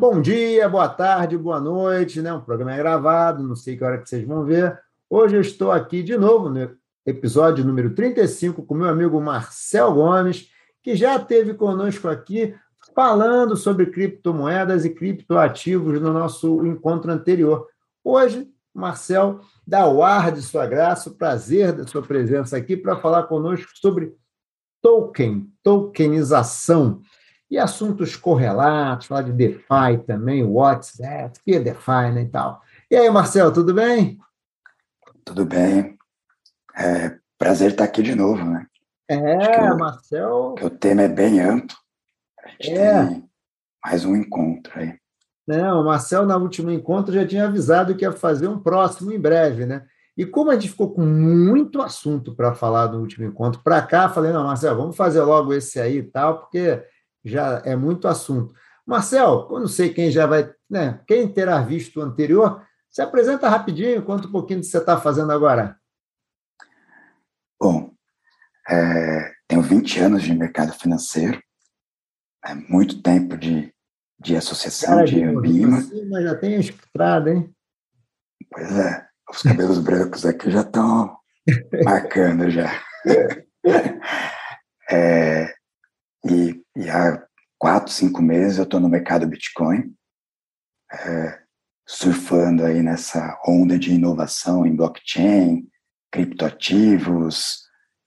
Bom dia, boa tarde, boa noite, né? O programa é gravado, não sei que hora que vocês vão ver. Hoje eu estou aqui de novo no episódio número 35 com meu amigo Marcel Gomes, que já esteve conosco aqui falando sobre criptomoedas e criptoativos no nosso encontro anterior. Hoje, Marcel dá o ar de sua graça, o prazer da sua presença aqui para falar conosco sobre token, tokenização e assuntos correlatos, falar de DeFi também, WhatsApp, que é DeFi né, e tal. E aí, Marcel, tudo bem? Tudo bem. É, prazer estar aqui de novo, né? É, Marcel. Que o tema é bem amplo. A gente é. tem mais um encontro aí. Não, o Marcel, no último encontro, já tinha avisado que ia fazer um próximo em breve, né? E como a gente ficou com muito assunto para falar no último encontro, para cá, falei, não, Marcel, vamos fazer logo esse aí e tal, porque já é muito assunto. Marcel, eu não sei quem já vai, né? Quem terá visto o anterior, se apresenta rapidinho, conta um pouquinho do que você está fazendo agora. Bom, é, tenho 20 anos de mercado financeiro, é muito tempo de, de associação, Cara, de Ambima. Assim, mas já tem estrada, hein? Pois é, os cabelos brancos aqui já estão marcando já. É, e, e, há quatro, cinco meses eu estou no mercado Bitcoin, é, surfando aí nessa onda de inovação em blockchain, criptoativos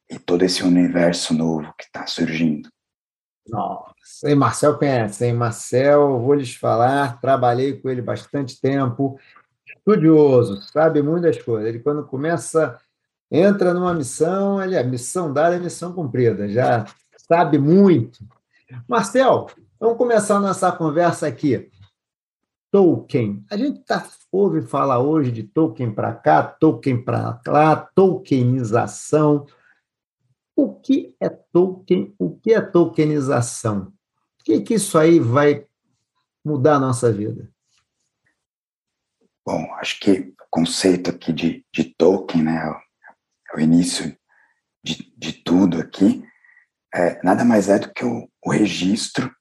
e todo esse universo novo que está surgindo. Nossa, e Marcel conhece, hein? Marcel, vou lhes falar, trabalhei com ele bastante tempo, estudioso, sabe muitas coisas. Ele, quando começa, entra numa missão, ele é missão dada, é missão cumprida, já sabe muito. Marcel, vamos começar nossa conversa aqui. Token. A gente tá, ouve falar hoje de token para cá, token para lá, tokenização. O que é token? O que é tokenização? O que, que isso aí vai mudar a nossa vida? Bom, acho que o conceito aqui de, de token, né, é o início de, de tudo aqui, é, nada mais é do que o, o registro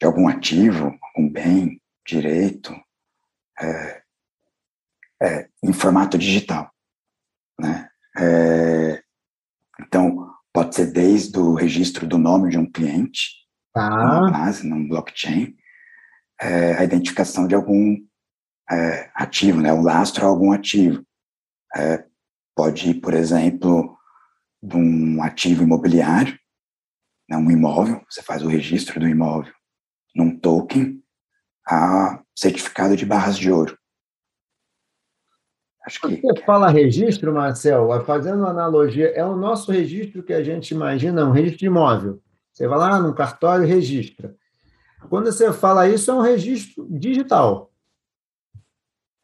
de algum ativo, algum bem, direito, é, é, em formato digital. Né? É, então, pode ser desde o registro do nome de um cliente, tá. numa base, num blockchain, é, a identificação de algum é, ativo, né, o lastro a algum ativo. pode ir, por exemplo, de um ativo imobiliário, né, um imóvel, você faz o registro do imóvel num token a certificado de barras de ouro. Acho que... Você fala registro, Marcel, fazendo uma analogia, é o nosso registro que a gente imagina, um registro de imóvel. Você vai lá no cartório e registra. Quando você fala isso, é um registro digital.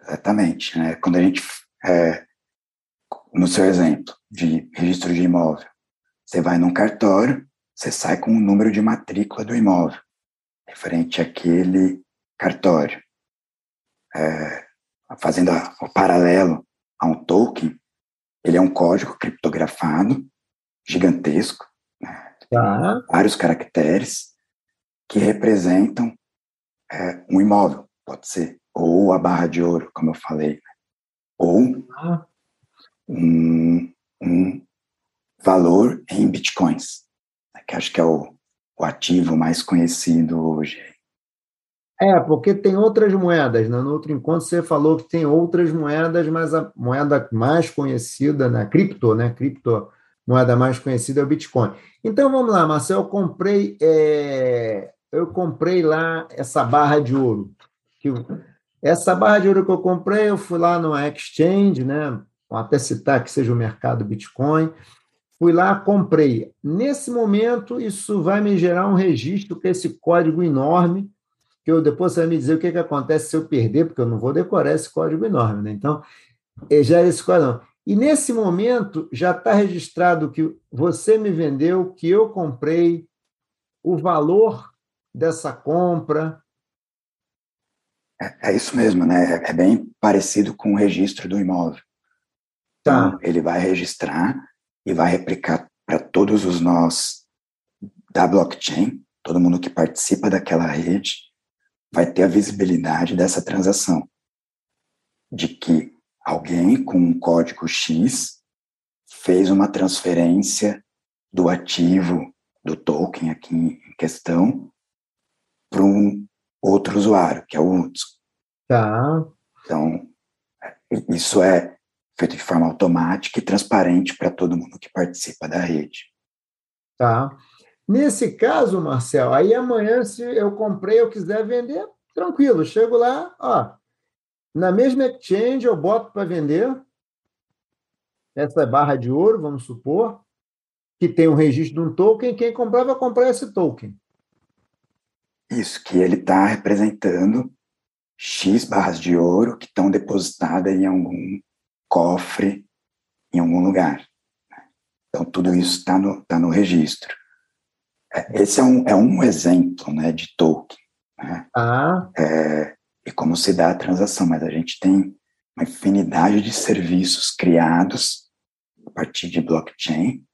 Exatamente. Né? Quando a gente, é, no seu exemplo de registro de imóvel, você vai num cartório, você sai com o número de matrícula do imóvel, referente àquele cartório. É, fazendo a, o paralelo a um token, ele é um código criptografado, gigantesco, né, tá. vários caracteres, que representam é, um imóvel, pode ser, ou a barra de ouro, como eu falei, né, ou ah. um, um valor em bitcoins que acho que é o, o ativo mais conhecido hoje. É, porque tem outras moedas. Né? No outro encontro você falou que tem outras moedas, mas a moeda mais conhecida, né? cripto, né? Cripto, moeda mais conhecida é o Bitcoin. Então vamos lá, Marcelo, eu comprei, é... eu comprei lá essa barra de ouro. Essa barra de ouro que eu comprei, eu fui lá no exchange, né? Vou até citar que seja o mercado Bitcoin. Fui lá, comprei. Nesse momento, isso vai me gerar um registro com esse código enorme, que eu depois você vai me dizer o que, que acontece se eu perder, porque eu não vou decorar esse código enorme. Né? Então, eh, já é esse código. E nesse momento, já está registrado que você me vendeu, que eu comprei, o valor dessa compra. É, é isso mesmo, né? É bem parecido com o registro do imóvel. Tá. Então, ele vai registrar e vai replicar para todos os nós da blockchain, todo mundo que participa daquela rede, vai ter a visibilidade dessa transação, de que alguém com um código X fez uma transferência do ativo do token aqui em questão para um outro usuário, que é o Utsu. Tá. Então, isso é feito de forma automática e transparente para todo mundo que participa da rede. Tá. Nesse caso, Marcel, aí amanhã, se eu comprei, eu quiser vender, tranquilo, chego lá, ó, na mesma exchange eu boto para vender essa barra de ouro, vamos supor, que tem um registro de um token, quem comprar vai comprar esse token. Isso, que ele está representando X barras de ouro que estão depositadas em algum cofre, em algum lugar. Então, tudo isso está no, tá no registro. É, esse é um, é um exemplo né, de token. Né? Ah. É, e como se dá a transação, mas a gente tem uma infinidade de serviços criados a partir de blockchain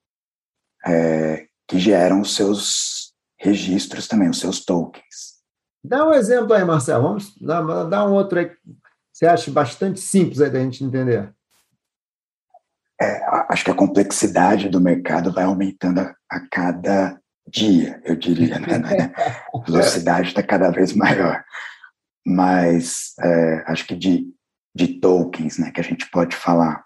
é, que geram os seus registros também, os seus tokens. Dá um exemplo aí, Marcelo. Vamos dar, dar um outro aí que você acha bastante simples aí da gente entender. É, acho que a complexidade do mercado vai aumentando a, a cada dia, eu diria, né? A velocidade está cada vez maior. Mas é, acho que de, de tokens, né, que a gente pode falar,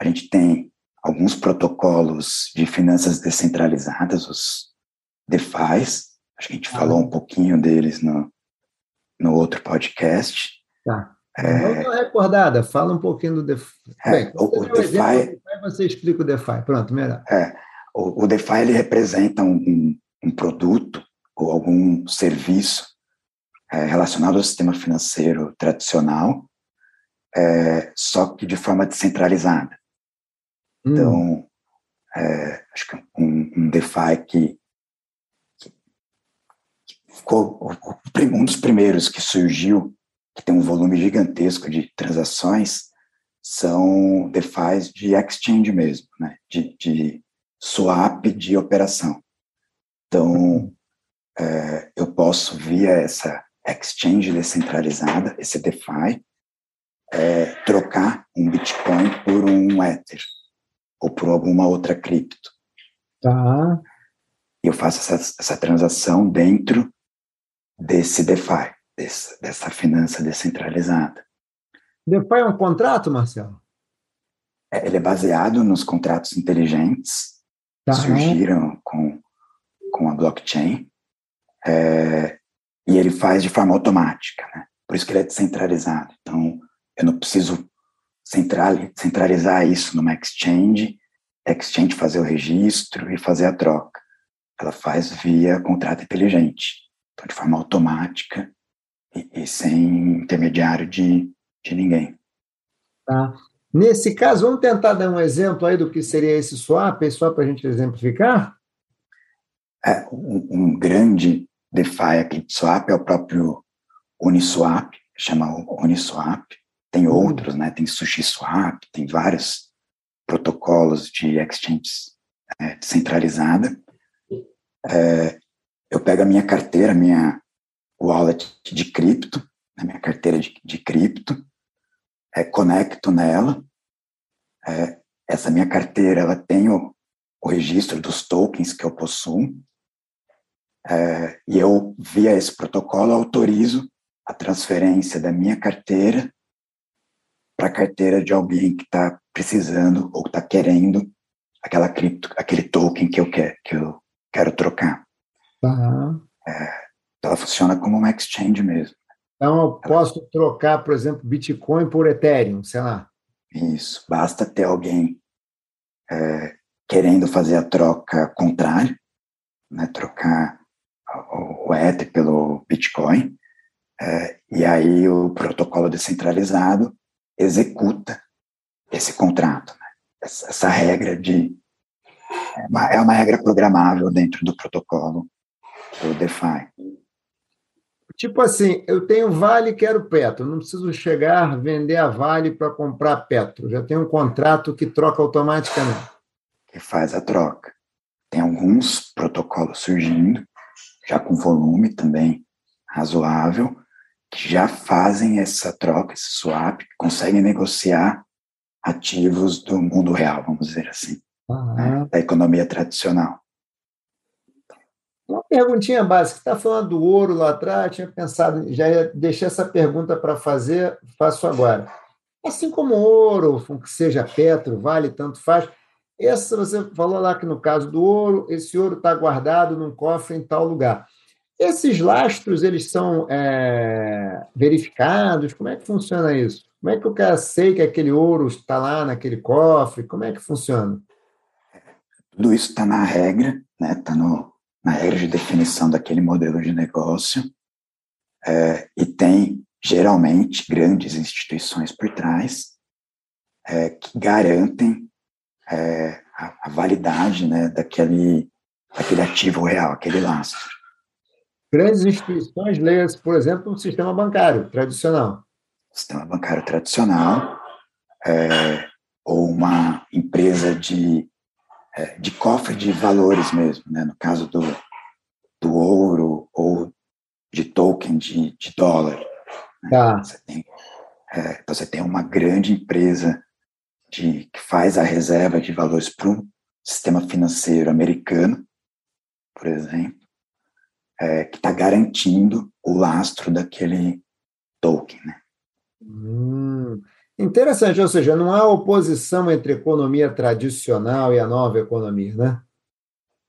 a gente tem alguns protocolos de finanças descentralizadas, os DeFi's, acho que a gente ah. falou um pouquinho deles no, no outro podcast. Tá. É, Vamos dar uma recordada, fala um pouquinho do DeFi. É, Bem, o, o DeFi, exemplo, você explica o DeFi, pronto, melhor. É, o, o DeFi ele representa um, um, produto ou algum serviço é, relacionado ao sistema financeiro tradicional, é, só que de forma descentralizada. Hum. Então, é, acho que um, um DeFi que, que, que ficou um dos primeiros que surgiu, que tem um volume gigantesco de transações, são DeFi de exchange mesmo, né? de, de swap de operação. Então, é, eu posso, via essa exchange descentralizada, esse DeFi, é, trocar um Bitcoin por um Ether ou por alguma outra cripto. Tá. E eu faço essa, essa transação dentro desse DeFi, desse, dessa finança descentralizada. DeFi é um contrato, Marcelo? É, ele é baseado nos contratos inteligentes tá. surgiram com, com a blockchain, é, e ele faz de forma automática, né? Por isso que ele é descentralizado. Então, eu não preciso centralizar isso numa exchange, exchange fazer o registro e fazer a troca. Ela faz via contrato inteligente, então de forma automática e, e sem intermediário de, de ninguém. Tá. Nesse caso, vamos tentar dar um exemplo aí do que seria esse swap, só para a gente exemplificar? É, um, um, grande DeFi aqui de swap é o próprio Uniswap, chama Uniswap. Tem uhum. outros, né? Tem SushiSwap, tem vários protocolos de exchanges é, descentralizada. É, eu pego a minha carteira, minha wallet de cripto, a minha carteira de, de cripto, é, conecto nela. É, essa minha carteira ela tem o, o, registro dos tokens que eu possuo. É, e eu, via esse protocolo, autorizo a transferência da minha carteira para a carteira de alguém que está precisando ou está querendo aquela cripto, aquele token que eu, quer, que eu quero trocar. Uhum. É, ela funciona como uma exchange mesmo. Então, eu posso trocar, por exemplo, Bitcoin por Ethereum, sei lá. Isso. Basta ter alguém é, querendo fazer a troca contrária, né, trocar o, o Ether pelo Bitcoin, é, e aí o protocolo descentralizado executa esse contrato. Né? Essa, essa, regra de. É uma, é uma regra programável dentro do protocolo do DeFi. Tipo assim, eu tenho Vale e quero Petro. Não preciso chegar, vender a Vale para comprar Petro. Já tem um contrato que troca automaticamente. Que faz a troca. Tem alguns protocolos surgindo, já com volume também razoável, que já fazem essa troca, esse swap, conseguem negociar ativos do mundo real, vamos dizer assim, né, da economia tradicional. Uma perguntinha básica, está falando do ouro lá atrás, tinha pensado, já deixei essa pergunta para fazer, faço agora. Assim como ouro, que seja Petro, Vale, tanto faz, essa você falou lá que no caso do ouro, esse ouro está guardado num cofre em tal lugar. Esses lastros, eles são é, verificados? Como é que funciona isso? Como é que o cara sei que aquele ouro está lá naquele cofre? Como é que funciona? Tudo isso está na regra, né? Está na regra de definição daquele modelo de negócio é, e tem geralmente grandes instituições por trás é, que garantem é, a, a, validade né, daquele, daquele ativo real, aquele lastro. Grandes instituições, leia por exemplo, o sistema bancário tradicional. Sistema bancário tradicional, é, ou uma empresa de, é, de cofre de valores mesmo, né, no caso do, do ouro ou de token de, de dólar. Né? Tá. Você, tem, é, então você tem uma grande empresa de, que faz a reserva de valores para o sistema financeiro americano, por exemplo, é, que está garantindo o lastro daquele token. Né? Hum, interessante, ou seja, não há oposição entre a economia tradicional e a nova economia, né?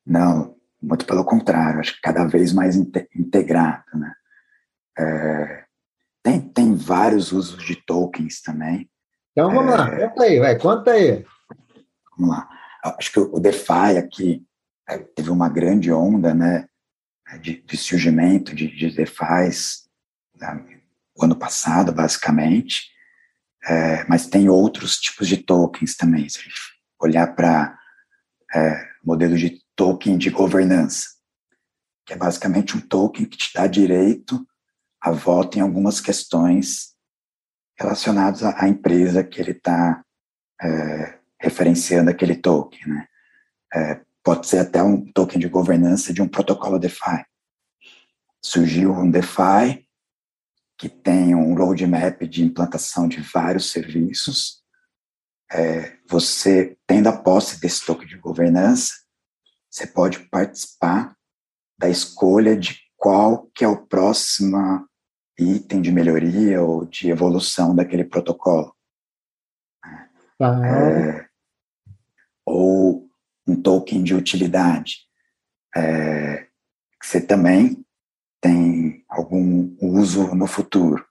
Não, muito pelo contrário, acho que cada vez mais integrado. Né? É, tem, tem vários usos de tokens também. Então vamos é, lá, conta aí, vai, conta aí. Vamos lá. Acho que o DeFi aqui é, teve uma grande onda né, de, de surgimento de, de DeFis né, o ano passado, basicamente, é, mas tem outros tipos de tokens também. Se a gente olhar para é, modelo de token de governança, que é basicamente um token que te dá direito a voto em algumas questões relacionados à, empresa que ele está é, referenciando aquele token, né? É, pode ser até um token de governança de um protocolo DeFi. Surgiu um DeFi que tem um roadmap de implantação de vários serviços. É, você, tendo a posse desse token de governança, você pode participar da escolha de qual que é o próximo item de melhoria ou de evolução daquele protocolo. É, ou um token de utilidade. É, você também tem algum uso no futuro.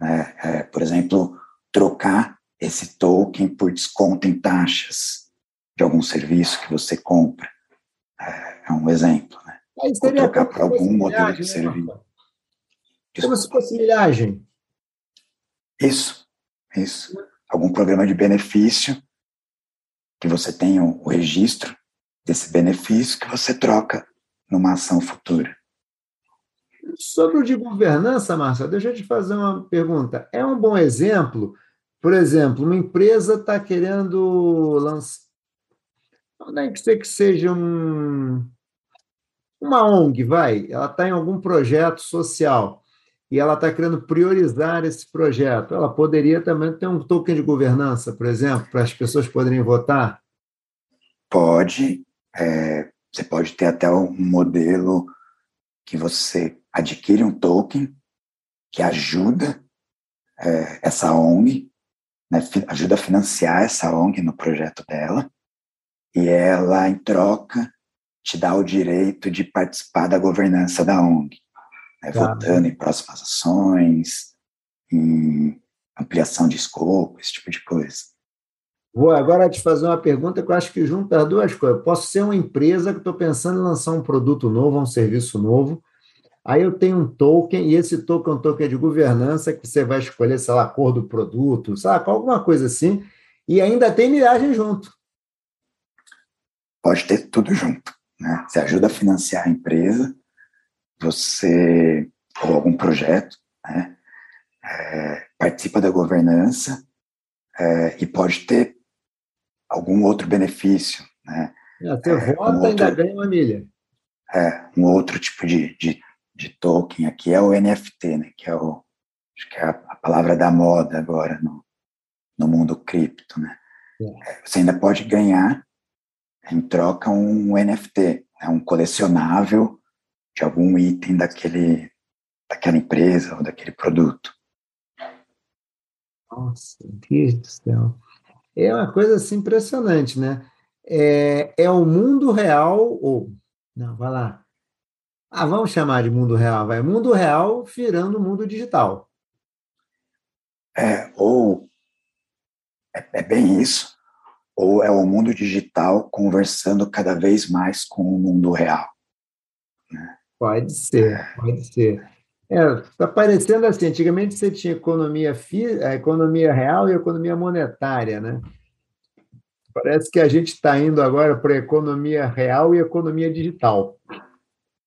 Né? É, por exemplo, trocar esse token por desconto em taxas de algum serviço que você compra. É, é um exemplo. Né? Ou trocar por algum modelo de né, serviço. Como se fosse milhagem. Isso, isso. Algum programa de benefício que você tenha o registro desse benefício que você troca numa ação futura. Sobre o de governança, Marcelo, deixa eu te fazer uma pergunta. É um bom exemplo? Por exemplo, uma empresa está querendo lançar. Não é que ser que seja um... uma ONG, vai. Ela está em algum projeto social e ela está querendo priorizar esse projeto. Ela poderia também ter um token de governança, por exemplo, para as pessoas poderem votar? Pode. É, você pode ter até um modelo que você adquire um token que ajuda é, essa ONG, né, ajuda a financiar essa ONG no projeto dela, e ela, em troca, te dá o direito de participar da governança da ONG né, votando em próximas ações, em ampliação de escopo, esse tipo de coisa. Vou agora te fazer uma pergunta que eu acho que junta as duas coisas. Eu posso ser uma empresa que estou pensando em lançar um produto novo, um serviço novo. Aí eu tenho um token, e esse token é um token de governança que você vai escolher, sei lá, a cor do produto, sabe? Alguma coisa assim. E ainda tem milhagem junto. Pode ter tudo junto. Né? Você ajuda a financiar a empresa, você, ou algum projeto, né, é, participa da governança é, e pode ter algum outro benefício. Né? É, você vota um ainda ganha uma milha. É, um outro tipo de, de de token aqui é o NFT, né? Que é o acho que é a, a palavra da moda agora no, no mundo cripto, né? É. Você ainda pode ganhar em troca um NFT, né? um colecionável de algum item daquele daquela empresa ou daquele produto. Nossa, Deus do céu. É uma coisa assim impressionante, né? É, é o mundo real, ou. Não, vai lá. Ah, vamos chamar de mundo real, vai. Mundo real virando mundo digital. É, ou. É, é bem isso. Ou é o mundo digital conversando cada vez mais com o mundo real. Né? Pode ser, pode ser. É, está parecendo assim, antigamente você tinha economia, fi, a economia real e economia monetária, né? Parece que a gente está indo agora para a economia real e economia digital,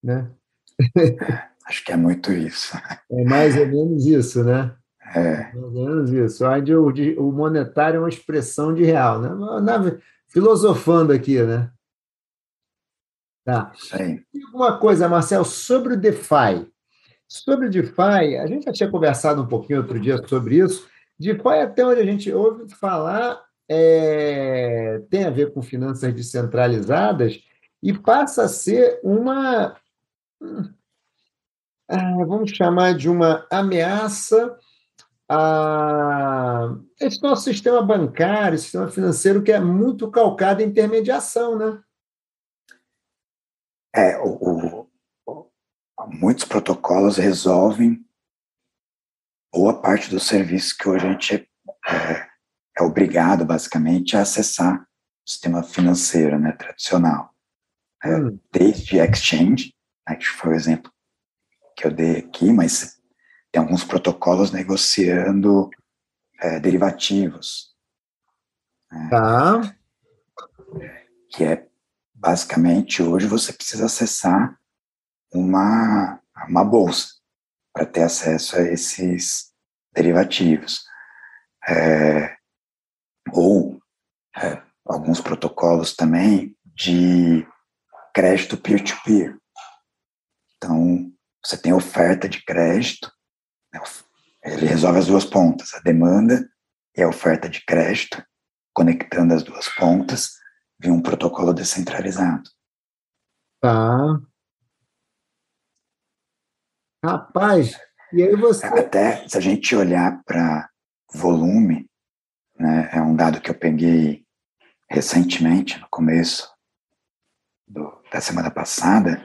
né? Acho que é muito isso. É mais ou menos isso, né? É. Mais ou menos isso. Onde o, o monetário é uma expressão de real, né? Na, filosofando aqui, né? Tá. Sim. E alguma coisa, Marcel, sobre o DeFi. Sobre DeFi, a gente já tinha conversado um pouquinho outro dia sobre isso. DeFi, até onde a gente ouve falar, é, tem a ver com finanças descentralizadas e passa a ser uma. Ah, vamos chamar de uma ameaça a esse nosso sistema bancário, sistema financeiro, que é muito calcado em intermediação, né? É, o, muitos protocolos resolvem boa parte do serviço que hoje a gente é, é obrigado, basicamente, a acessar o sistema financeiro né, tradicional. É, hum. Desde exchange, né, que foi o exemplo que eu dei aqui, mas tem alguns protocolos negociando é, derivativos. Né, tá. Que é, basicamente, hoje você precisa acessar uma, uma bolsa para ter acesso a esses derivativos. É, ou é, alguns protocolos também de crédito peer-to-peer. -peer. Então, você tem oferta de crédito, né, ele resolve as duas pontas, a demanda e a oferta de crédito, conectando as duas pontas via um protocolo descentralizado. Tá. Rapaz, e aí você. Até se a gente olhar para volume, né, é um dado que eu peguei recentemente, no começo do, da semana passada.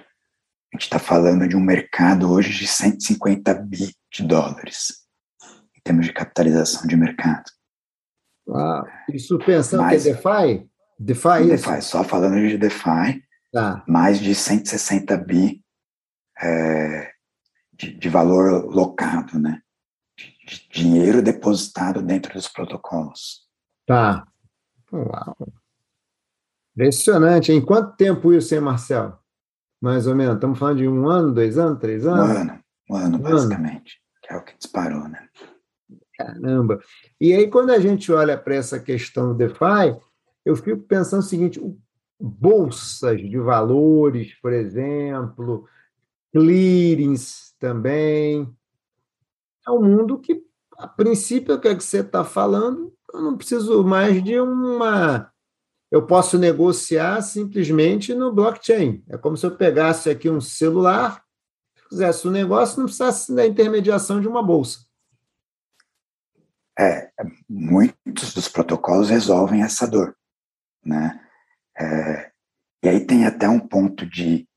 A gente está falando de um mercado hoje de 150 bi de dólares, em termos de capitalização de mercado. Ah, isso pensando mais, que é DeFi? DeFi, DeFi, só falando de DeFi, tá. mais de 160 bi é, de, de valor locado, né? de dinheiro depositado dentro dos protocolos. Tá. Uau. Impressionante. Em quanto tempo isso, hein, Marcelo? Mais ou menos. Estamos falando de um ano, dois anos, três anos? Um ano, um ano, um basicamente. Ano. Que é o que disparou, né? Caramba. E aí, quando a gente olha para essa questão do DeFi, eu fico pensando o seguinte: bolsas de valores, por exemplo, clearings também, é um mundo que, a princípio, o que, é que você está falando, eu não preciso mais de uma. Eu posso negociar simplesmente no blockchain. É como se eu pegasse aqui um celular, fizesse um negócio, não precisasse da intermediação de uma bolsa. É, muitos dos protocolos resolvem essa dor, né? É, e aí tem até um ponto de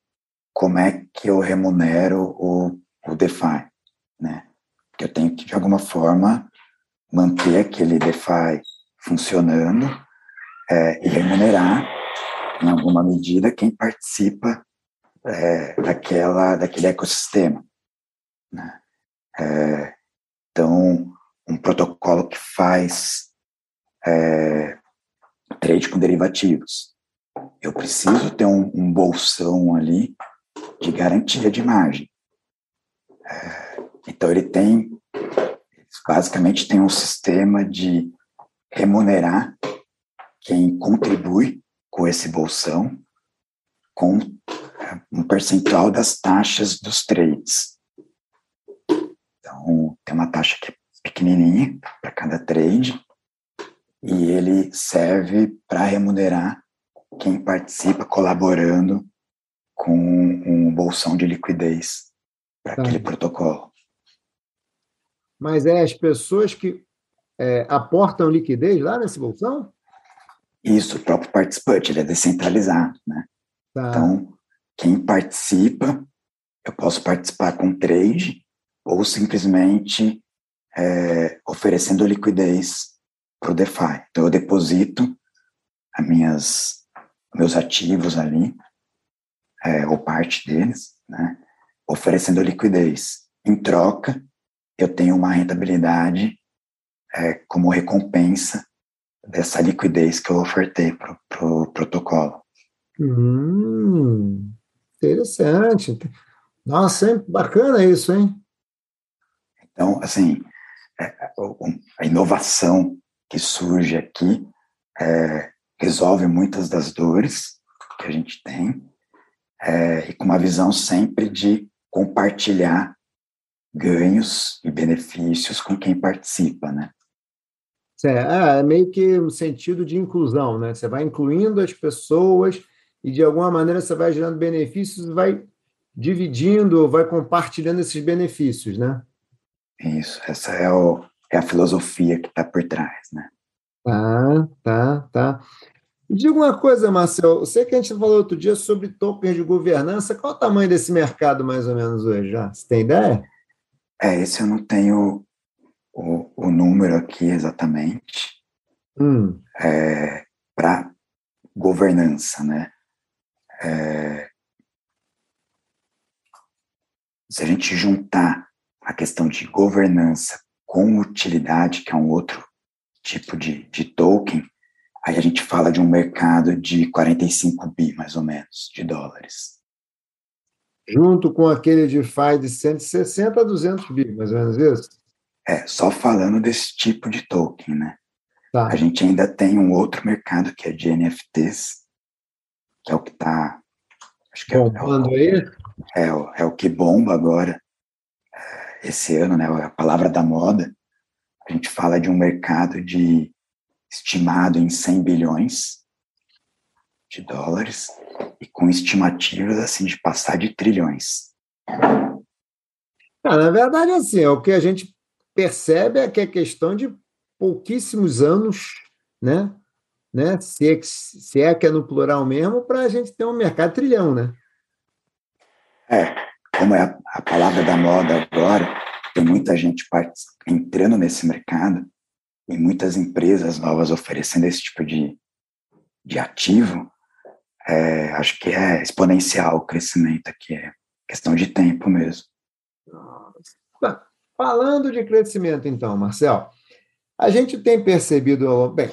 como é que eu remunero o, o DeFi, né? que eu tenho que, de alguma forma, manter aquele DeFi funcionando é, e remunerar, em alguma medida, quem participa é, daquela, daquele ecossistema. Né? É, então, um protocolo que faz é, trade com derivativos. Eu preciso ter um, um bolsão ali de garantia de margem. É, então, ele tem, basicamente, tem um sistema de remunerar quem contribui com esse bolsão com um percentual das taxas dos trades. Então, tem uma taxa que é pequenininha para cada trade, e ele serve para remunerar quem participa colaborando com um bolsão de liquidez para tá. aquele protocolo. Mas é as pessoas que é, aportam liquidez lá nesse bolsão? Isso, o próprio participante, ele é descentralizado, né? Tá. Então, quem participa, eu posso participar com trade ou simplesmente é, oferecendo liquidez para o DeFi. Então, eu deposito as minhas, meus ativos ali, é, ou parte deles, né, oferecendo liquidez. Em troca, eu tenho uma rentabilidade é, como recompensa dessa liquidez que eu ofertei para o pro protocolo. Hum, interessante. Nossa, hein? bacana isso, hein? Então, assim, é, a inovação que surge aqui é, resolve muitas das dores que a gente tem é, e com uma visão sempre de compartilhar ganhos e benefícios com quem participa, né? É, é meio que um sentido de inclusão, né? Você vai incluindo as pessoas e de alguma maneira você vai gerando benefícios e vai dividindo, vai compartilhando esses benefícios, né? Isso, essa é o, é a filosofia que está por trás, né? Tá, tá, tá. Diga uma coisa, Marcel, eu sei que a gente falou outro dia sobre tokens de governança, qual o tamanho desse mercado mais ou menos hoje já? Você tem ideia? É, esse eu não tenho o, o número aqui exatamente hum. é, para governança, né? É, se a gente juntar a questão de governança com utilidade, que é um outro tipo de, de token, aí a gente fala de um mercado de 45 bi, mais ou menos, de dólares. Junto com aquele de FI de 160 a 200 bi, mais ou menos isso? É, só falando desse tipo de token, né? Tá. A gente ainda tem um outro mercado que é de NFTs, que é o que está. Acho que é, é, o, aí? É, o, é o que bomba agora esse ano, né, a palavra da moda, a gente fala de um mercado de estimado em 100 bilhões de dólares e com estimativas assim de passar de trilhões. Ah, na verdade, assim, é o que a gente percebe é que é questão de pouquíssimos anos, né? né? Se, é, se é que é no plural mesmo, para a gente ter um mercado trilhão, né? É, como é a, a palavra da moda agora, tem muita gente entrando nesse mercado e muitas empresas novas oferecendo esse tipo de, de ativo, é, acho que é exponencial o crescimento aqui, é questão de tempo mesmo. Falando de crescimento, então, Marcel, a gente tem percebido, bem,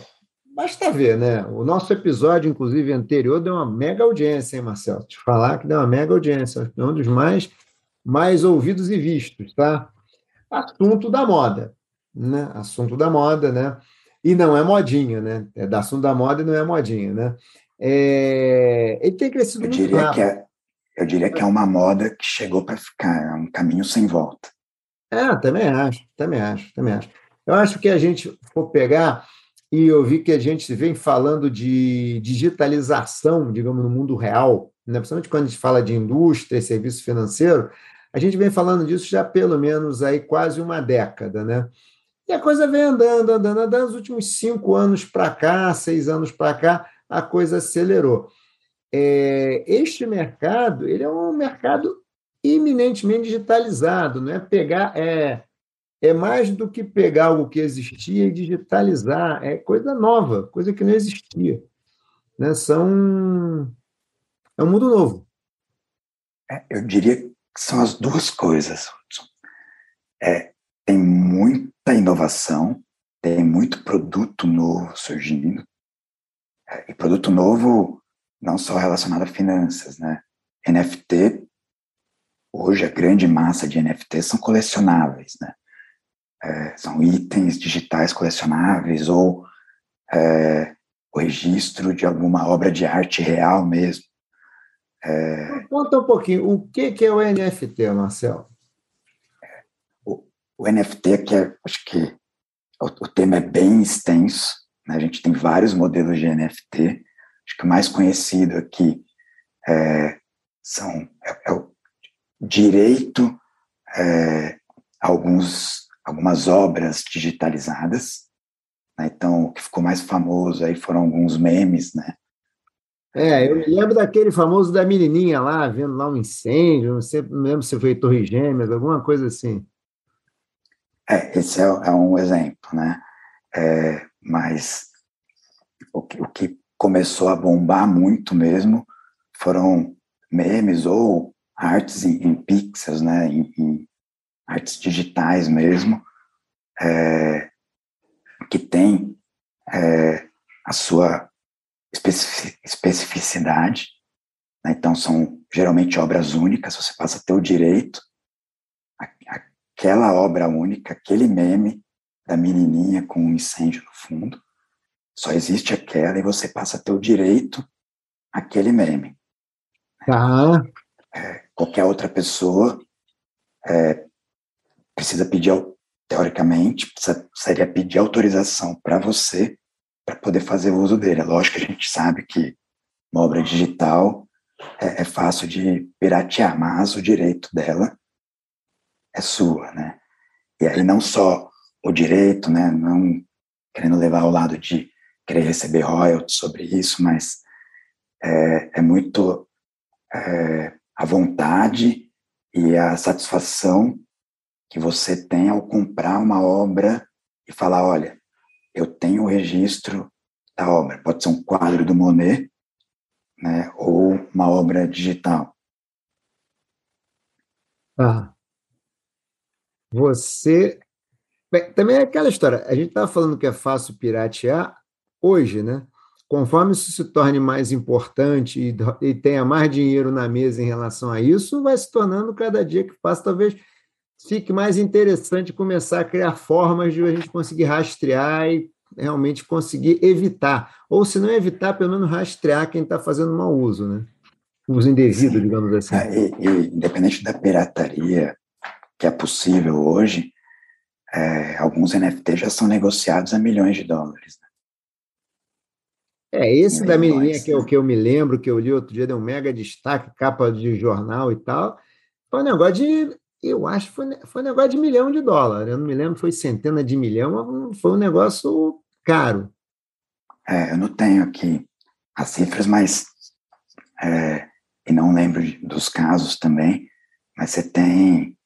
basta ver, né? O nosso episódio, inclusive, anterior, deu uma mega audiência, hein, Marcel? Te falar que deu uma mega audiência, é um dos mais, mais ouvidos e vistos, tá? assunto da moda, né? Assunto da moda, né? E não é modinha, né? É da assunto da moda e não é modinha, né? É... Ele tem crescido eu diria muito que é, Eu diria que é uma moda que chegou para ficar, é um caminho sem volta. É, também acho, também acho, também acho. Eu acho que a gente for pegar e eu vi que a gente vem falando de digitalização, digamos, no mundo real, né? principalmente quando a gente fala de indústria e serviço financeiro, a gente vem falando disso já pelo menos aí quase uma década, né? E a coisa vem andando, andando, andando. Nos últimos cinco anos para cá, seis anos para cá, a coisa acelerou. É, este mercado, ele é um mercado eminentemente digitalizado, não é pegar, é, é mais do que pegar algo que existia e digitalizar, é coisa nova, coisa que não existia. Né? São, é um mundo novo. É, eu diria são as duas coisas. É, tem muita inovação, tem muito produto novo surgindo, e produto novo não só relacionado a finanças, né? NFT, hoje a grande massa de NFTs são colecionáveis, né? É, são itens digitais colecionáveis ou é, o registro de alguma obra de arte real mesmo. É... Conta um pouquinho, o que, que é o NFT, Marcelo? O, NFT aqui, é, acho que o, o, tema é bem extenso, né? a gente tem vários modelos de NFT, acho que o mais conhecido aqui é, são, é, é o direito é, a alguns, algumas obras digitalizadas, né? então o que ficou mais famoso aí foram alguns memes, né? É, eu me lembro daquele famoso da menininha lá, vendo lá um incêndio, não sei, não lembro se foi Torre Gêmeas, alguma coisa assim. É, esse é, é um exemplo, né? É, mas o que, o que começou a bombar muito mesmo foram memes ou artes em, em pixels, né? Em, em artes digitais mesmo, é, que tem é, a sua especificidade. Né? Então, são geralmente obras únicas, você passa a ter o direito, aquela obra única, aquele meme da menininha com um incêndio no fundo, só existe aquela e você passa a ter o direito àquele meme. Tá. É, qualquer outra pessoa é, precisa pedir, teoricamente, precisa, precisaria pedir autorização para você para poder fazer uso dele. É lógico que a gente sabe que uma obra digital é, é fácil de piratear, mas o direito dela é sua, né? E aí não só o direito, né, não querendo levar ao lado de querer receber royalties sobre isso, mas é, é muito é, a vontade e a satisfação que você tem ao comprar uma obra e falar, olha, eu tenho o registro da obra. Pode ser um quadro do Monet, né, ou uma obra digital. Ah. Você. Bem, também é aquela história. A gente estava falando que é fácil piratear hoje, né? Conforme isso se torne mais importante e, e tenha mais dinheiro na mesa em relação a isso, vai se tornando cada dia que passa, talvez fique mais interessante começar a criar formas de a gente conseguir rastrear e realmente conseguir evitar. Ou se não evitar, pelo menos rastrear quem está fazendo mau uso, né? Uso indevido, Sim. digamos assim. É, e, e, independente da pirataria que é possível hoje, é, alguns NFTs já são negociados a milhões de dólares. Né? É, esse milhões, da menininha que é o que eu me lembro, que eu li outro dia, deu um mega destaque, capa de jornal e tal. Foi um negócio de eu acho que foi, foi um negócio de milhão de dólares. Eu não me lembro, foi centena de milhão, foi um negócio caro. É, eu não tenho aqui as cifras, mas é, e não lembro dos casos também, mas você tem,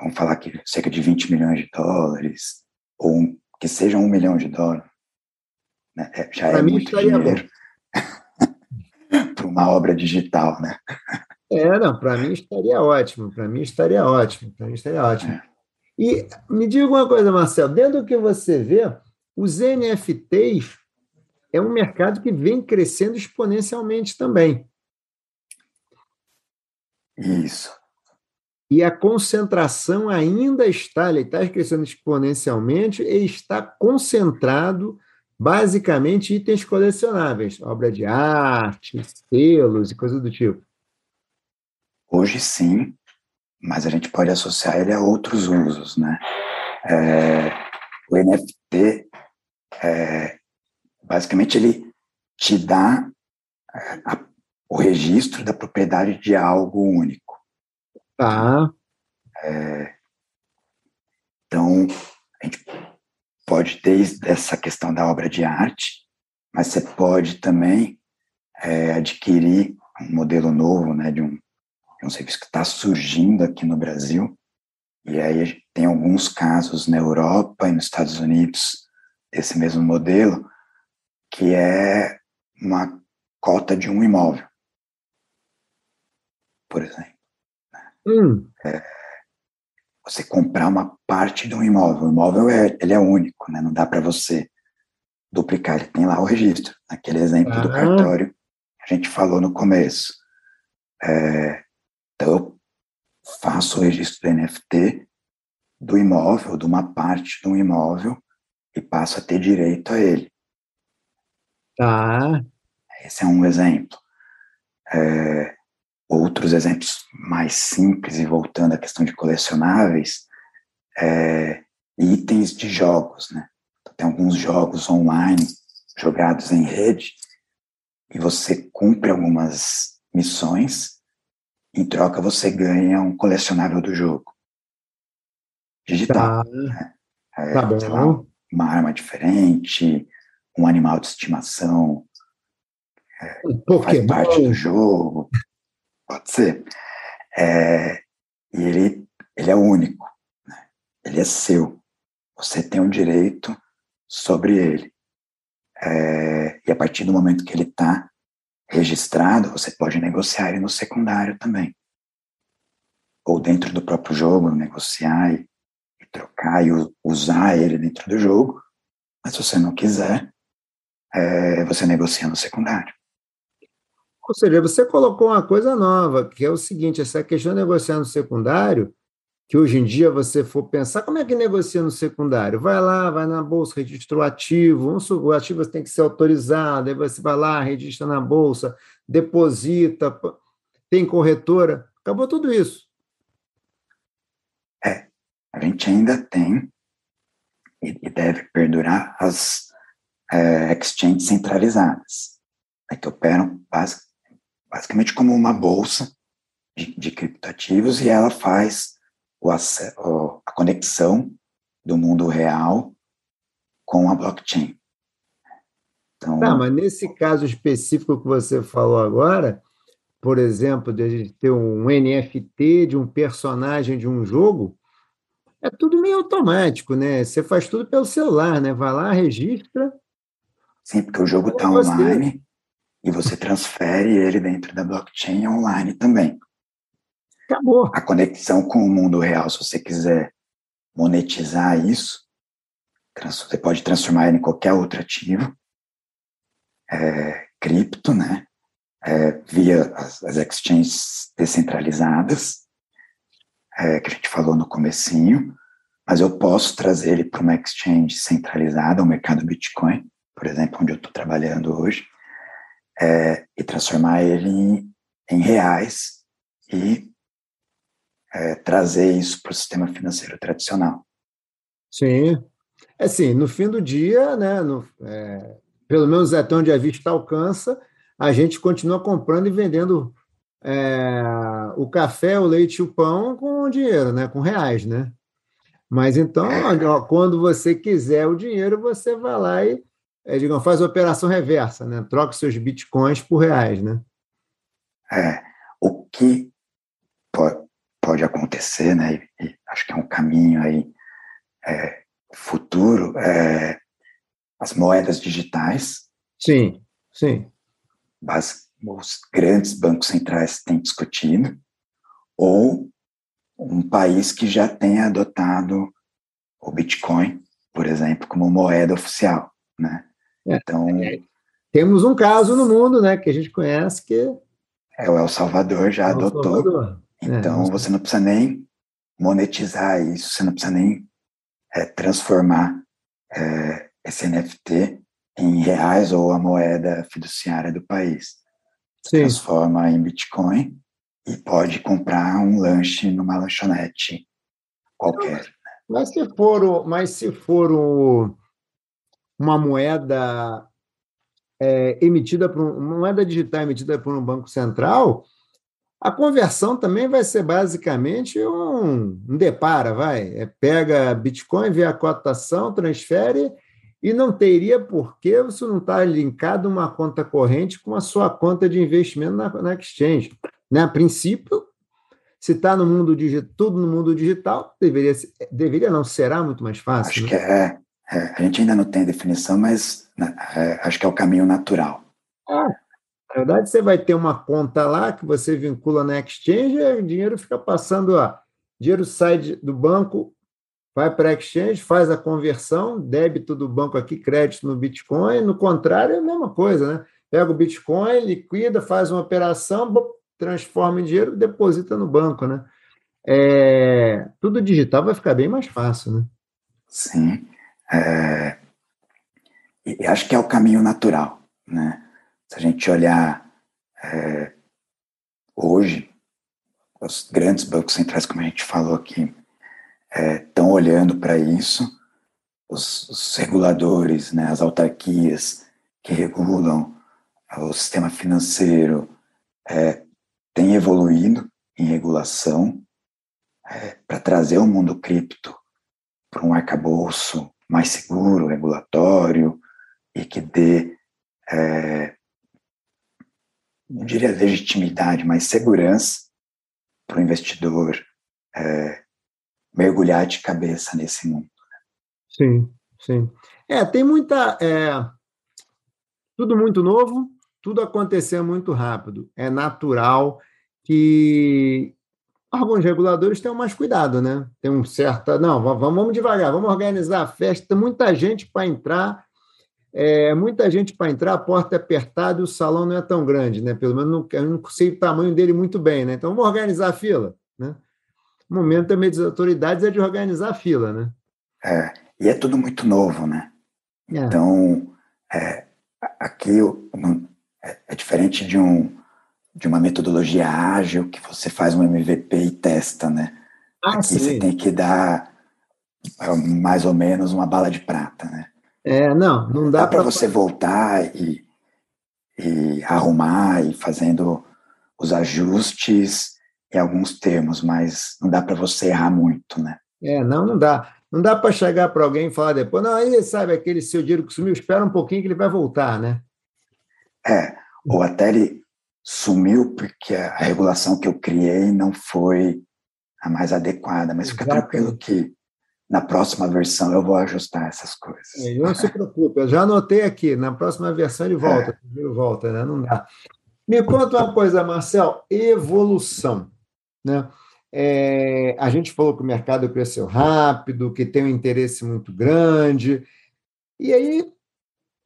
vamos falar aqui, cerca de 20 milhões de dólares, ou um, que seja um milhão de dólares. Né? É, já pra é muito dinheiro para uma obra digital, né? É, não, para mim estaria ótimo, para mim estaria ótimo, para mim estaria ótimo. É. E me diga uma coisa, Marcelo, dentro do que você vê, os NFTs é um mercado que vem crescendo exponencialmente também. Isso. E a concentração ainda está, ele está crescendo exponencialmente e está concentrado basicamente itens colecionáveis, obra de arte, selos e coisas do tipo. Hoje sim, mas a gente pode associar ele a outros usos, né? É, o NFT, é, basicamente, ele te dá é, a, o registro da propriedade de algo único. Tá. É, então, a gente pode, desde essa questão da obra de arte, mas você pode também é, adquirir um modelo novo, né, de um é um serviço que está surgindo aqui no Brasil, e aí tem alguns casos na Europa e nos Estados Unidos desse mesmo modelo, que é uma cota de um imóvel, por exemplo. Hum. É, você comprar uma parte de um imóvel. O imóvel é, ele é único, né? não dá para você duplicar, ele tem lá o registro. Naquele exemplo ah. do cartório a gente falou no começo. É, então, eu faço o registro do NFT do imóvel, de uma parte do imóvel, e passo a ter direito a ele. Tá. Esse é um exemplo. É, outros exemplos mais simples e voltando à questão de colecionáveis, é, itens de jogos, né? Então, tem alguns jogos online jogados em rede e você cumpre algumas missões, em troca você ganha um colecionável do jogo digital. Tá, né? é, tá bom. Lá, uma arma diferente, um animal de estimação, é, faz parte do jogo, pode ser. É, e ele, ele é único, né? ele é seu. Você tem um direito sobre ele. É, e a partir do momento que ele está registrado, você pode negociar ele no secundário também. Ou dentro do próprio jogo, negociar e, e trocar e usar ele dentro do jogo. Mas se você não quiser, é, você negocia no secundário. Ou seja, você colocou uma coisa nova, que é o seguinte: essa questão de negociar no secundário, que hoje em dia você for pensar, como é que negocia no secundário? Vai lá, vai na bolsa, registra o ativo, um, o ativo tem que ser autorizado, aí você vai lá, registra na bolsa, deposita, tem corretora, acabou tudo isso. É, a gente ainda tem e deve perdurar as é, exchanges centralizadas, né, que operam basic, basicamente como uma bolsa de, de criptoativos e ela faz o, a conexão do mundo real com a blockchain. Então, tá, mas nesse caso específico que você falou agora, por exemplo, de a gente ter um NFT de um personagem de um jogo, é tudo meio automático, né? Você faz tudo pelo celular, né? Vai lá, registra. Sim, porque o jogo está online e você transfere ele dentro da blockchain online também. Acabou. A conexão com o mundo real, se você quiser monetizar isso, você pode transformar ele em qualquer outro ativo, é, cripto, né? É, via as, as, exchanges descentralizadas, é, que a gente falou no comecinho, mas eu posso trazer ele para uma exchange centralizada, o mercado Bitcoin, por exemplo, onde eu estou trabalhando hoje, é, e transformar ele em, em reais e é, trazer isso para o sistema financeiro tradicional. Sim. É assim, no fim do dia, né, no, é, pelo menos até onde a vista alcança, a gente continua comprando e vendendo é, o café, o leite e o pão com dinheiro, né, com reais, né? Mas então, ó, quando você quiser o dinheiro, você vai lá e, é, digamos, faz a operação reversa, né? Troca seus bitcoins por reais, né? É, o que pode, pode acontecer, né? E, e acho que é um caminho aí é, futuro, é, as moedas digitais. Sim, sim. os grandes bancos centrais têm discutido, ou um país que já tenha adotado o Bitcoin, por exemplo, como moeda oficial, né? É, então é, temos um caso no mundo, né, que a gente conhece que é o El Salvador já El adotou. Salvador. É, então, é, você não precisa nem monetizar isso, você não precisa nem é, transformar é, esse NFT em reais ou a moeda fiduciária do país. Sim. Transforma em Bitcoin e pode comprar um lanche numa lanchonete qualquer. Mas se for, mas se for o, uma moeda é, emitida por uma moeda digital emitida por um banco central, a conversão também vai ser basicamente um, um depara, vai. É, pega Bitcoin, vê a cotação, transfere e não teria por que você não estar tá linkado uma conta corrente com a sua conta de investimento na, na exchange. Né? A princípio, se está no mundo digital, tudo no mundo digital, deveria, deveria não, será muito mais fácil. Acho né? que é, é, A gente ainda não tem definição, mas né, é, acho que é o caminho natural. É. Na verdade, você vai ter uma conta lá que você vincula na exchange e o dinheiro fica passando, ó, dinheiro sai do banco, vai para a exchange, faz a conversão, débito do banco aqui, crédito no Bitcoin, no contrário, é a mesma coisa, né? Pega o Bitcoin, liquida, faz uma operação, transforma em dinheiro deposita no banco, né? É, tudo digital vai ficar bem mais fácil, né? Sim. É, e acho que é o caminho natural, né? Se a gente olhar é, hoje, os grandes bancos centrais, como a gente falou aqui, estão é, olhando para isso, os, os, reguladores, né, as autarquias que regulam o sistema financeiro é, têm evoluído em regulação é, para trazer o mundo cripto para um arcabouço mais seguro, regulatório e que dê, é, não diria legitimidade, mas segurança para o investidor é, mergulhar de cabeça nesse mundo. Né? Sim, sim. É, tem muita. É, tudo muito novo, tudo aconteceu muito rápido. É natural que órgãos reguladores tenham mais cuidado, né? Tem um certo. Não, vamos, devagar, vamos organizar a festa. Muita gente para entrar, é, muita gente para entrar, a porta é apertada e o salão não é tão grande, né? Pelo menos não, eu não sei o tamanho dele muito bem, né? Então vamos organizar a fila, né? O momento também das autoridades é de organizar a fila, né? É, e é tudo muito novo, né? É. Então, é, aqui é, é diferente de um de uma metodologia ágil que você faz um MVP e testa, né? Ah, Aqui sim. você tem que dar é, mais ou menos uma bala de prata, né? É, não, não dá, dá para você voltar e, e arrumar e fazendo os ajustes em alguns termos, mas não dá para você errar muito, né? É, não, não dá. Não dá para chegar para alguém e falar depois, não, aí sabe aquele seu dinheiro que sumiu, espera um pouquinho que ele vai voltar, né? É, ou até ele sumiu porque a regulação que eu criei não foi a mais adequada, mas fica tranquilo que na próxima versão eu vou ajustar essas coisas. É, não se preocupe, eu já anotei aqui, na próxima versão ele volta, é. volta, né? Não dá. Me conta uma coisa, Marcel, evolução, né? É, a gente falou que o mercado cresceu rápido, que tem um interesse muito grande, e aí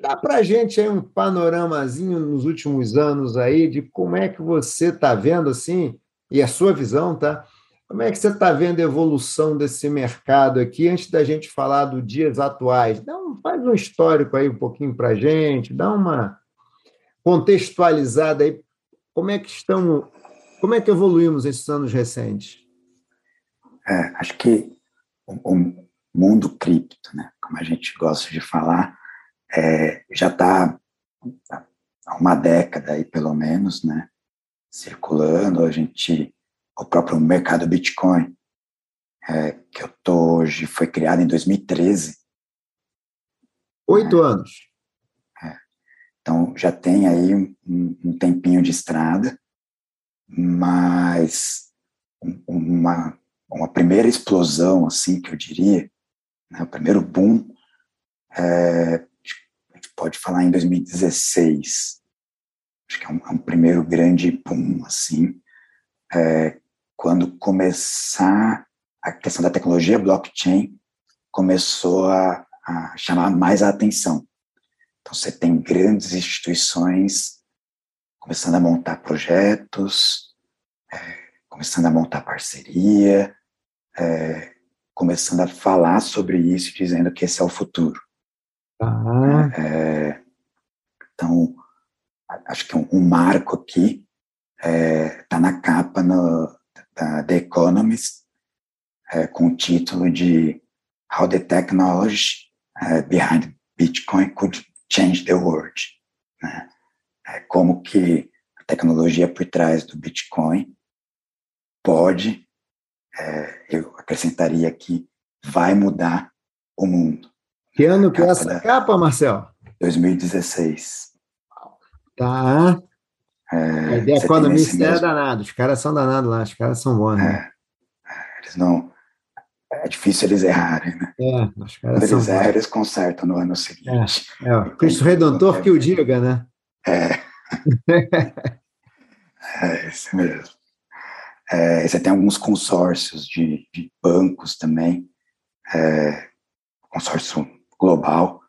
Dá para a gente aí um panoramazinho nos últimos anos aí de como é que você está vendo assim, e a sua visão, tá? Como é que você está vendo a evolução desse mercado aqui, antes da gente falar dos dias atuais? Dá um, faz um histórico aí um pouquinho para a gente, dá uma contextualizada aí. Como é que estão, como é que evoluímos esses anos recentes? É, acho que o, o mundo cripto, né, como a gente gosta de falar, é, já está há uma década aí, pelo menos, né, circulando, a gente, o próprio mercado Bitcoin, é, que eu tô hoje, foi criado em 2013. Oito é, anos. É, então, já tem aí um, um tempinho de estrada, mas uma, uma primeira explosão, assim, que eu diria, né, o primeiro boom, é, pode falar em 2016. Acho que é um, é um primeiro grande boom, assim, é, quando começar a questão da tecnologia blockchain começou a, a chamar mais a atenção. Então, você tem grandes instituições começando a montar projetos, é, começando a montar parceria, é, começando a falar sobre isso, dizendo que esse é o futuro. Ah. É, então, acho que um, um marco aqui está é, tá na capa no, da The Economist, é, com o título de How the Technology é, Behind Bitcoin Could Change the World. Né? É, como que a tecnologia por trás do Bitcoin pode, é, eu acrescentaria aqui, vai mudar o mundo. Que ano que é essa da... capa, Marcel? 2016. Tá. É, a ideia economista é danado. Os caras são danados lá, os caras são bons, né? É, eles não. É difícil eles errarem, né? É, os caras Quando eles erram, eles consertam no ano seguinte. É, é o Cristo Redentor que o diga, né? É. é, isso mesmo. É, você tem alguns consórcios de, de bancos também, é, consórcio global,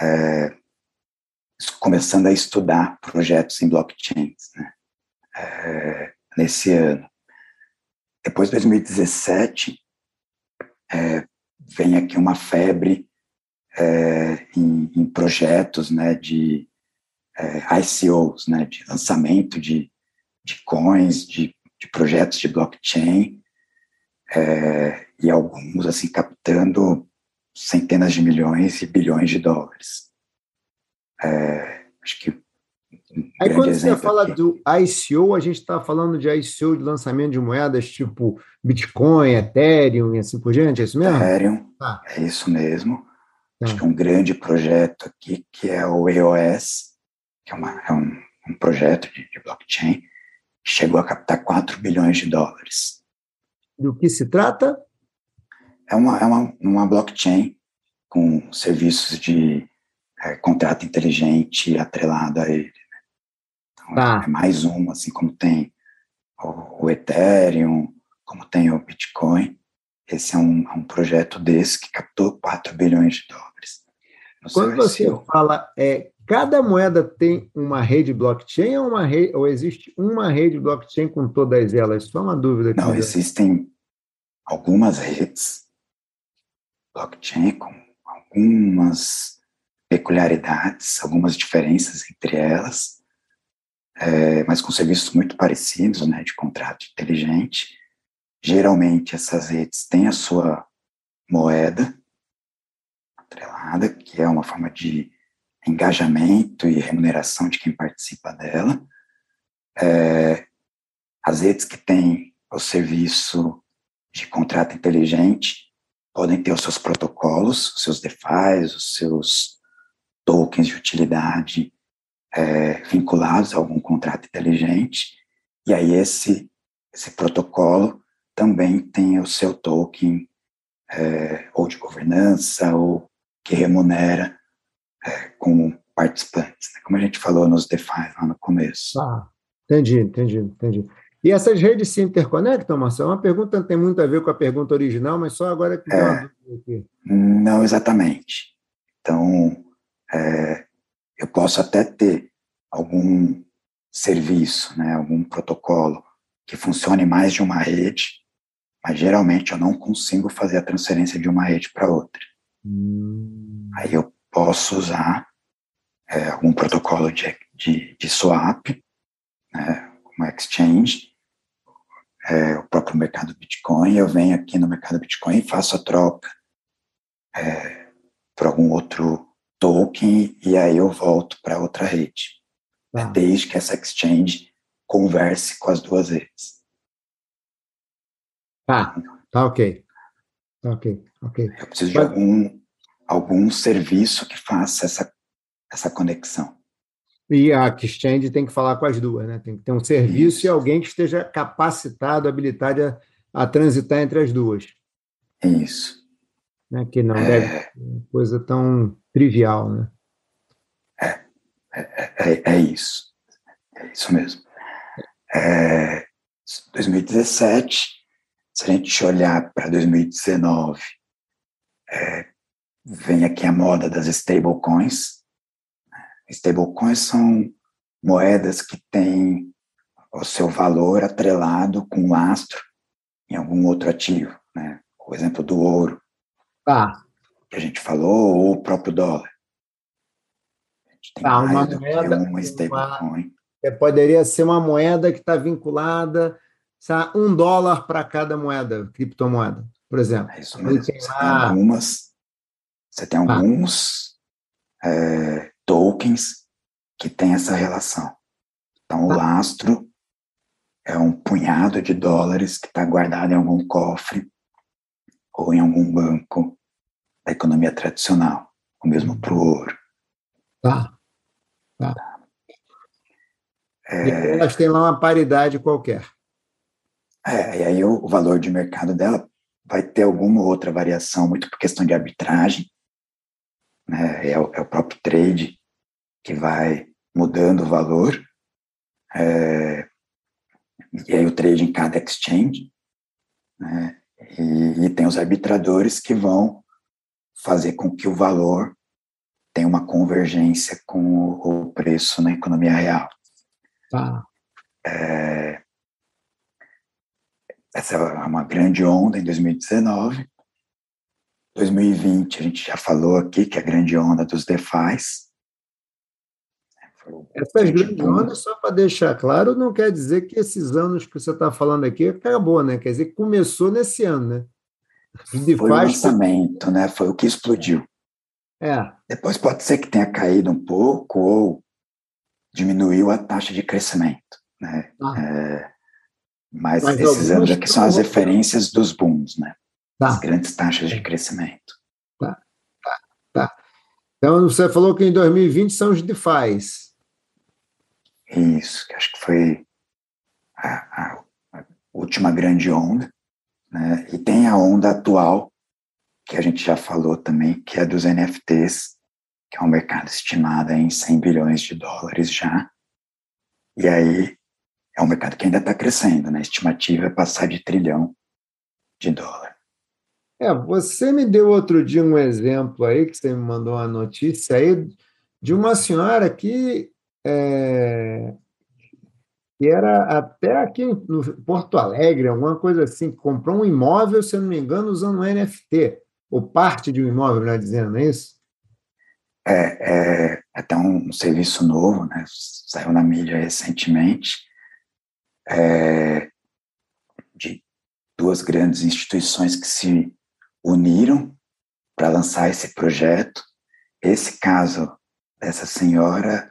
é, começando a estudar projetos em blockchains né, é, nesse ano. Depois de 2017, é, vem aqui uma febre é, em, em, projetos né, de é, ICOs, né, de lançamento de, de coins, de, de projetos de blockchain, é, e alguns assim captando centenas de milhões e bilhões de dólares. É, acho que um Aí quando você fala aqui. do ICO, a gente está falando de ICO de lançamento de moedas tipo Bitcoin, Ethereum e assim por diante, é isso mesmo? Ethereum, ah. é isso mesmo. Tá. Acho que um grande projeto aqui que é o EOS, que é, uma, é um, um, projeto de, de blockchain, que chegou a captar 4 bilhões de dólares. Do que se trata? É uma, é uma, uma blockchain com serviços de é, contrato inteligente atrelado a ele. Né? Então, tá. é mais um, assim como tem o, o, Ethereum, como tem o Bitcoin. Esse é um, é um projeto desse que captou 4 bilhões de dólares. Quando você fala, é, cada moeda tem uma rede blockchain ou, uma rede, ou existe uma rede blockchain com todas elas? Só uma dúvida. Não, existem algumas redes blockchain com algumas peculiaridades, algumas diferenças entre elas, é, mas com serviços muito parecidos, né, de contrato inteligente. Geralmente essas redes têm a sua moeda atrelada, que é uma forma de engajamento e remuneração de quem participa dela. É, as redes que têm o serviço de contrato inteligente podem ter os seus protocolos, os seus DeFi, os seus tokens de utilidade é, vinculados a algum contrato inteligente, e aí esse, esse protocolo também tem o seu token é, ou de governança ou que remunera é, com participantes, né? como a gente falou nos DeFi lá no começo. Ah, entendi, entendi, entendi. E essas redes se interconectam, Marcelo? Uma pergunta não tem muito a ver com a pergunta original, mas só agora que é, aqui. Não exatamente. Então, é, eu posso até ter algum serviço, né, algum protocolo que funcione mais de uma rede, mas geralmente eu não consigo fazer a transferência de uma rede para outra. Hum. Aí eu posso usar é, algum protocolo de, de, de swap, né, como exchange, é, o próprio mercado Bitcoin, eu venho aqui no mercado Bitcoin e faço a troca é, por algum outro token e aí eu volto para outra rede. Ah. Desde que essa exchange converse com as duas redes. Tá, tá ok. Tá ok, ok. Eu preciso Mas... de algum, algum serviço que faça essa, essa conexão. E a exchange tem que falar com as duas, né? Tem que ter um serviço Isso. e alguém que esteja capacitado, habilitado a, a transitar entre as duas. Isso. Né? Que não é... deve ser uma coisa tão trivial, né? É, é, é, é isso. É isso mesmo. É, 2017, se a gente olhar para 2019, é, vem aqui a moda das stablecoins, Stablecoins são moedas que têm o seu valor atrelado com lastro em algum outro ativo, né? O exemplo do ouro, ah. que a gente falou, ou o próprio dólar. A gente tem ah, uma moeda, uma stablecoin. Uma, poderia ser uma moeda que está vinculada a um dólar para cada moeda, criptomoeda, por exemplo. É isso mesmo. Você tem, algumas, você tem ah. alguns é, tokens que tem essa relação. Então, o tá. lastro é um punhado de dólares que está guardado em algum cofre ou em algum banco da economia tradicional, o mesmo para o ouro. Tá. tá. É, elas têm lá uma paridade qualquer. É, e aí o, o valor de mercado dela vai ter alguma outra variação, muito por questão de arbitragem, né? é, o, é o próprio trade que vai mudando o valor. É, e aí o trade em cada exchange, né? E, e, tem os arbitradores que vão fazer com que o valor tenha uma convergência com o, o preço na economia real. Tá. É, essa é uma grande onda em 2019. 2020, a gente já falou aqui que é a grande onda dos DeFis, Essas grandes ondas, só para deixar claro, não quer dizer que esses anos que você está falando aqui acabou, né? Quer dizer que começou nesse ano, né? De foi o lançamento, né? Foi o que explodiu. É. Depois pode ser que tenha caído um pouco ou diminuiu a taxa de crescimento, né? Ah. É, mas, mas, esses anos aqui são as referências dos booms, né? Tá. As grandes taxas de crescimento. Tá, tá, tá. Então, você falou que em 2020 são os DeFi's. Isso, que acho que foi a, a, última grande onda. Né? E tem a onda atual, que a gente já falou também, que é dos NFTs, que é um mercado estimado em 100 bilhões de dólares já. E aí é um mercado que ainda está crescendo, né? A estimativa é passar de trilhão de dólar. É, você me deu outro dia um exemplo aí, que você me mandou uma notícia aí, de uma senhora que, é, que era até aqui no Porto Alegre, alguma coisa assim, comprou um imóvel, se eu não me engano, usando um NFT, ou parte de um imóvel, melhor dizendo, não é isso? É, é até um, um serviço novo, né? Saiu na mídia recentemente, é, de duas grandes instituições que se uniram para lançar esse projeto. Esse caso dessa senhora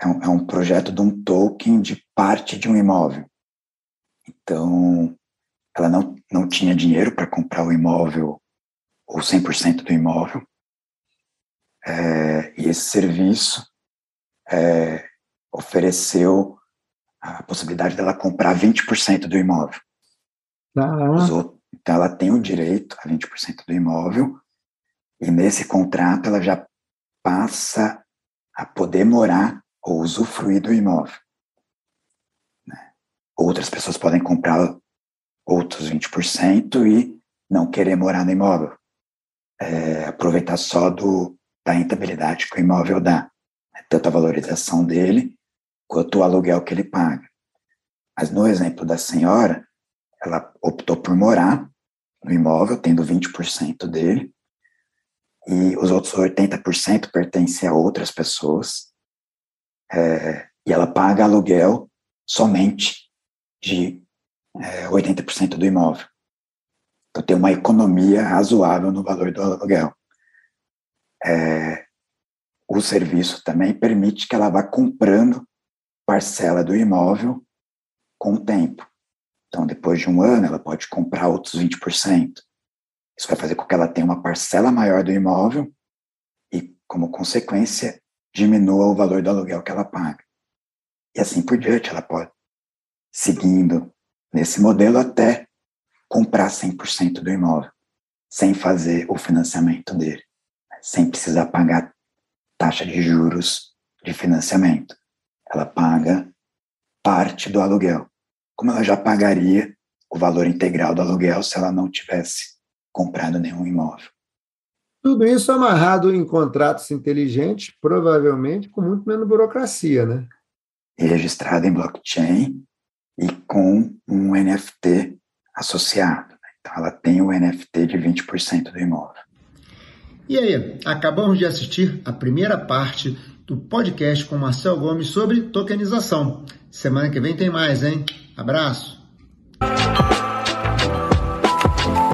é um, é um, projeto de um token de parte de um imóvel. Então, ela não, não tinha dinheiro para comprar o imóvel ou 100% do imóvel. É, e esse serviço é, ofereceu a possibilidade dela comprar 20% do imóvel. Ah. Outros, então, ela tem o direito a 20% do imóvel, e nesse contrato ela já passa a poder morar ou usufruir do imóvel. Né? Outras pessoas podem comprar outros 20% e não querer morar no imóvel. É, aproveitar só do, da rentabilidade que o imóvel dá, né? tanto a valorização dele quanto o aluguel que ele paga. Mas no exemplo da senhora, ela optou por morar no imóvel, tendo 20% dele, e os outros 80% pertencem a outras pessoas, é, e ela paga aluguel somente de é, 80% do imóvel. Então tem uma economia razoável no valor do aluguel. É, o serviço também permite que ela vá comprando parcela do imóvel com o tempo. Então, depois de um ano, ela pode comprar outros 20%. Isso vai fazer com que ela tenha uma parcela maior do imóvel e, como consequência, diminua o valor do aluguel que ela paga. E assim por diante, ela pode, seguindo nesse modelo, até comprar 100% do imóvel, sem fazer o financiamento dele, sem precisar pagar taxa de juros de financiamento. Ela paga parte do aluguel como ela já pagaria o valor integral do aluguel se ela não tivesse comprado nenhum imóvel. Tudo isso amarrado em contratos inteligentes, provavelmente com muito menos burocracia, né? E registrado em blockchain e com um NFT associado. Né? Então, ela tem o NFT de 20% do imóvel. E aí, acabamos de assistir a primeira parte do podcast com Marcel Gomes sobre tokenização. Semana que vem tem mais, hein? Abraço!